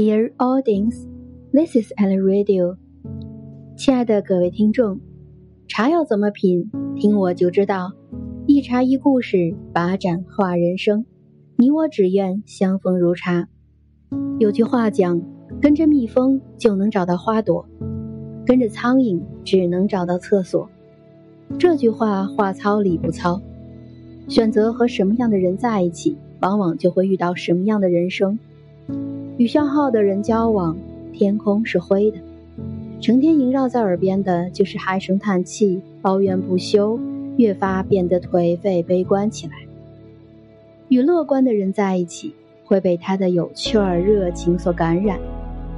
Dear audience, this is Ellen Radio。亲爱的各位听众，茶要怎么品，听我就知道。一茶一故事，把盏话人生。你我只愿相逢如茶。有句话讲，跟着蜜蜂就能找到花朵，跟着苍蝇只能找到厕所。这句话话糙理不糙。选择和什么样的人在一起，往往就会遇到什么样的人生。与消耗的人交往，天空是灰的，成天萦绕在耳边的就是唉声叹气、抱怨不休，越发变得颓废悲观起来。与乐观的人在一起，会被他的有趣儿、热情所感染，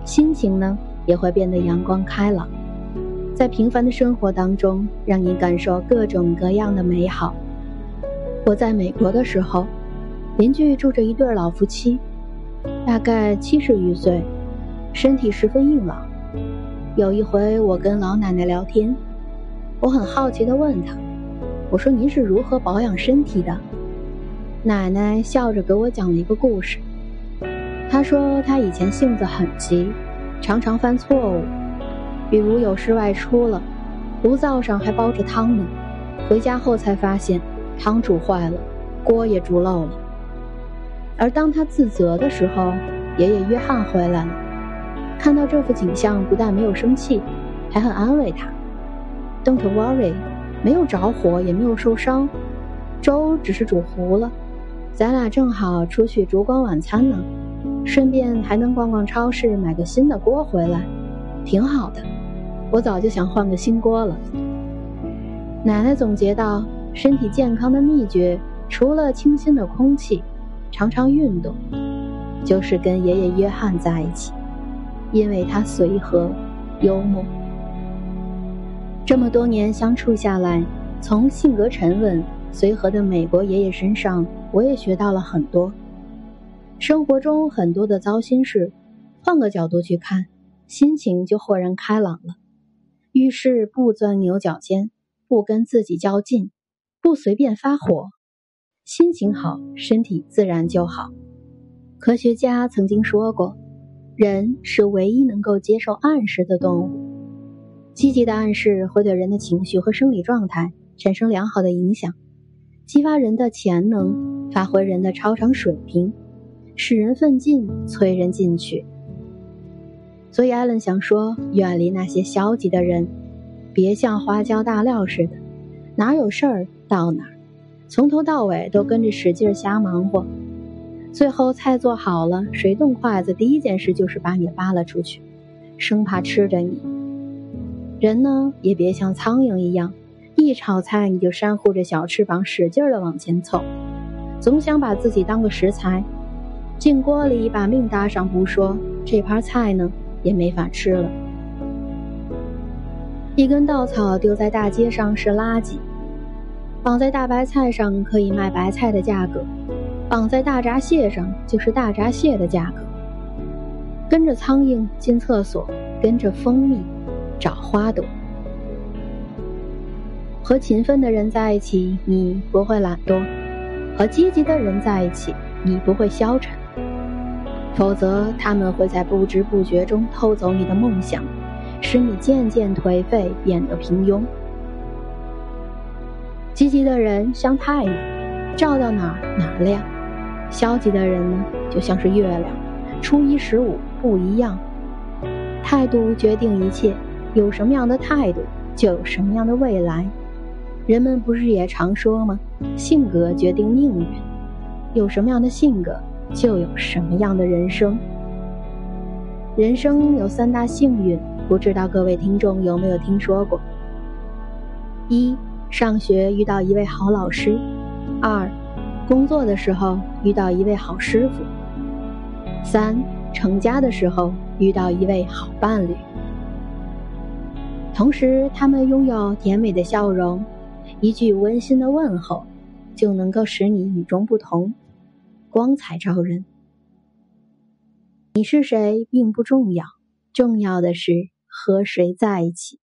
心情呢也会变得阳光开朗，在平凡的生活当中，让你感受各种各样的美好。我在美国的时候，邻居住着一对老夫妻，大概七十余岁，身体十分硬朗。有一回，我跟老奶奶聊天，我很好奇地问她：“我说您是如何保养身体的？”奶奶笑着给我讲了一个故事。她说她以前性子很急，常常犯错误，比如有事外出了，炉灶上还煲着汤呢，回家后才发现。汤煮坏了，锅也煮漏了。而当他自责的时候，爷爷约翰回来了，看到这幅景象，不但没有生气，还很安慰他：“Don't worry，没有着火，也没有受伤，粥只是煮糊了。咱俩正好出去烛光晚餐呢，顺便还能逛逛超市，买个新的锅回来，挺好的。我早就想换个新锅了。”奶奶总结道。身体健康的秘诀，除了清新的空气，常常运动，就是跟爷爷约翰在一起，因为他随和、幽默。这么多年相处下来，从性格沉稳、随和的美国爷爷身上，我也学到了很多。生活中很多的糟心事，换个角度去看，心情就豁然开朗了。遇事不钻牛角尖，不跟自己较劲。不随便发火，心情好，身体自然就好。科学家曾经说过，人是唯一能够接受暗示的动物。积极的暗示会对人的情绪和生理状态产生良好的影响，激发人的潜能，发挥人的超常水平，使人奋进，催人进取。所以，艾伦想说，远离那些消极的人，别像花椒大料似的，哪有事儿。到哪儿，从头到尾都跟着使劲瞎忙活，最后菜做好了，谁动筷子，第一件事就是把你扒拉出去，生怕吃着你。人呢，也别像苍蝇一样，一炒菜你就扇呼着小翅膀使劲的往前凑，总想把自己当个食材，进锅里把命搭上不说，这盘菜呢也没法吃了。一根稻草丢在大街上是垃圾。绑在大白菜上可以卖白菜的价格，绑在大闸蟹上就是大闸蟹的价格。跟着苍蝇进厕所，跟着蜂蜜找花朵。和勤奋的人在一起，你不会懒惰；和积极的人在一起，你不会消沉。否则，他们会在不知不觉中偷走你的梦想，使你渐渐颓废，变得平庸。积极的人像太阳，照到哪儿哪儿亮；消极的人呢，就像是月亮，初一十五不一样。态度决定一切，有什么样的态度，就有什么样的未来。人们不是也常说吗？性格决定命运，有什么样的性格，就有什么样的人生。人生有三大幸运，不知道各位听众有没有听说过？一。上学遇到一位好老师，二，工作的时候遇到一位好师傅，三，成家的时候遇到一位好伴侣。同时，他们拥有甜美的笑容，一句温馨的问候，就能够使你与众不同，光彩照人。你是谁并不重要，重要的是和谁在一起。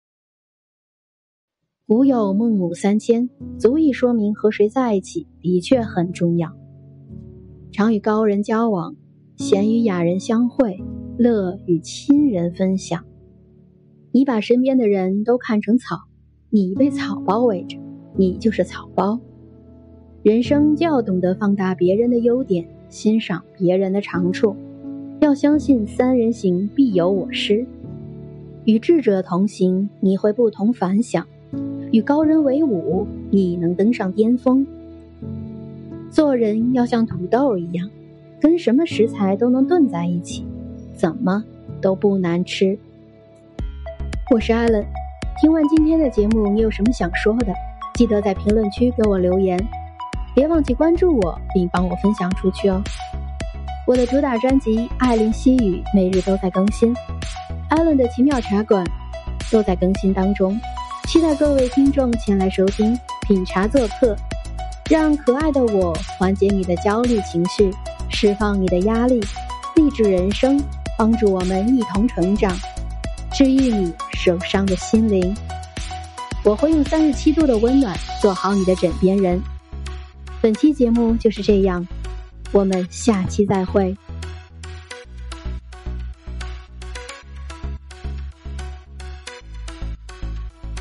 古有孟母三迁，足以说明和谁在一起的确很重要。常与高人交往，贤与雅人相会，乐与亲人分享。你把身边的人都看成草，你被草包围着，你就是草包。人生就要懂得放大别人的优点，欣赏别人的长处，要相信三人行必有我师。与智者同行，你会不同凡响；与高人为伍，你能登上巅峰。做人要像土豆一样，跟什么食材都能炖在一起，怎么都不难吃。我是艾伦，听完今天的节目，你有什么想说的？记得在评论区给我留言，别忘记关注我，并帮我分享出去哦。我的主打专辑《艾琳西语》每日都在更新，艾伦的奇妙茶馆都在更新当中，期待各位听众前来收听品茶做客，让可爱的我缓解你的焦虑情绪，释放你的压力，励志人生，帮助我们一同成长。治愈你受伤的心灵，我会用三十七度的温暖做好你的枕边人。本期节目就是这样，我们下期再会。